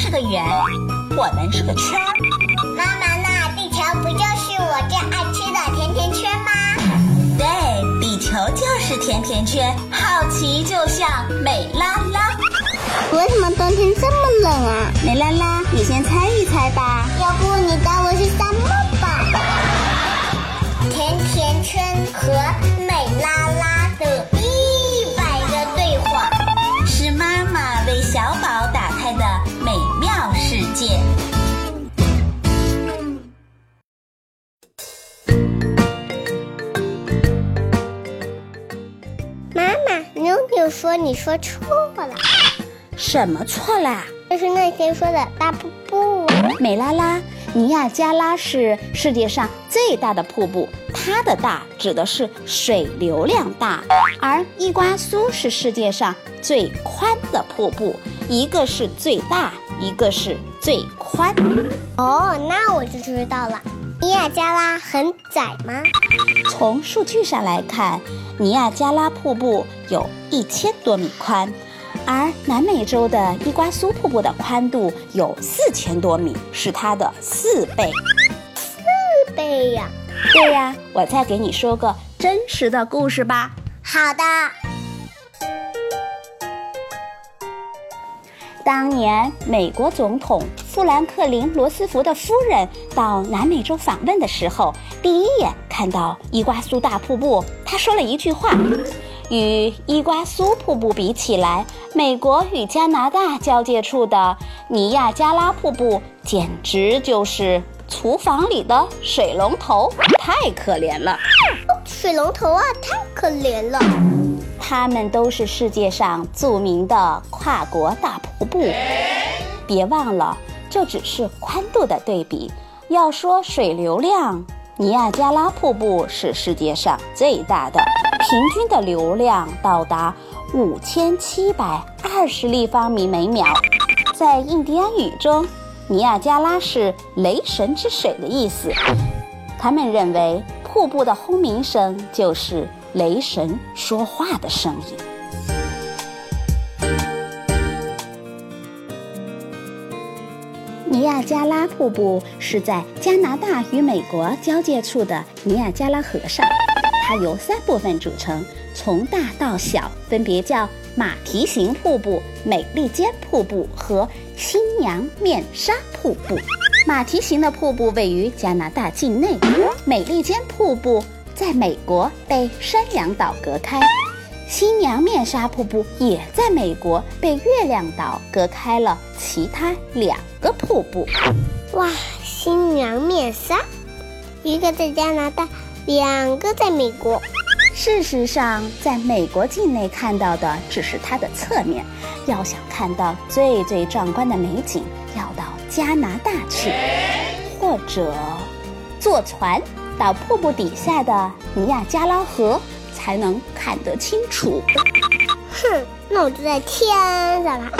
是个圆，我们是个圈儿。妈妈，那地球不就是我最爱吃的甜甜圈吗？对，地球就是甜甜圈，好奇就像美拉拉。为什么冬天这么冷啊？美拉拉，你先猜一猜吧。说你说错了，什么错啦？就是那天说的大瀑布。美拉拉，尼亚加拉是世界上最大的瀑布，它的大指的是水流量大，而伊瓜苏是世界上最宽的瀑布，一个是最大，一个是最宽。哦，那我就知道了。尼亚加拉很窄吗？从数据上来看，尼亚加拉瀑布有一千多米宽，而南美洲的伊瓜苏瀑布的宽度有四千多米，是它的四倍。四倍呀！对呀，我再给你说个真实的故事吧。好的。当年美国总统富兰克林·罗斯福的夫人到南美洲访问的时候，第一眼看到伊瓜苏大瀑布，她说了一句话：“与伊瓜苏瀑布比起来，美国与加拿大交界处的尼亚加拉瀑布简直就是厨房里的水龙头，太可怜了。”水龙头啊，太可怜了。它们都是世界上著名的跨国大瀑布。别忘了，这只是宽度的对比。要说水流量，尼亚加拉瀑布是世界上最大的，平均的流量到达五千七百二十立方米每秒。在印第安语中，尼亚加拉是“雷神之水”的意思。他们认为，瀑布的轰鸣声就是雷神说话的声音。尼亚加拉瀑布是在加拿大与美国交界处的尼亚加拉河上，它由三部分组成，从大到小分别叫马蹄形瀑布、美利坚瀑布和新娘面纱瀑布。马蹄形的瀑布位于加拿大境内，美利坚瀑布在美国被山羊岛隔开，新娘面纱瀑布也在美国被月亮岛隔开了其他两个瀑布。哇，新娘面纱，一个在加拿大，两个在美国。事实上，在美国境内看到的只是它的侧面，要想看到最最壮观的美景，要到加拿大去，或者坐船到瀑布底下的尼亚加拉河，才能看得清楚。哼，那我就在天上了。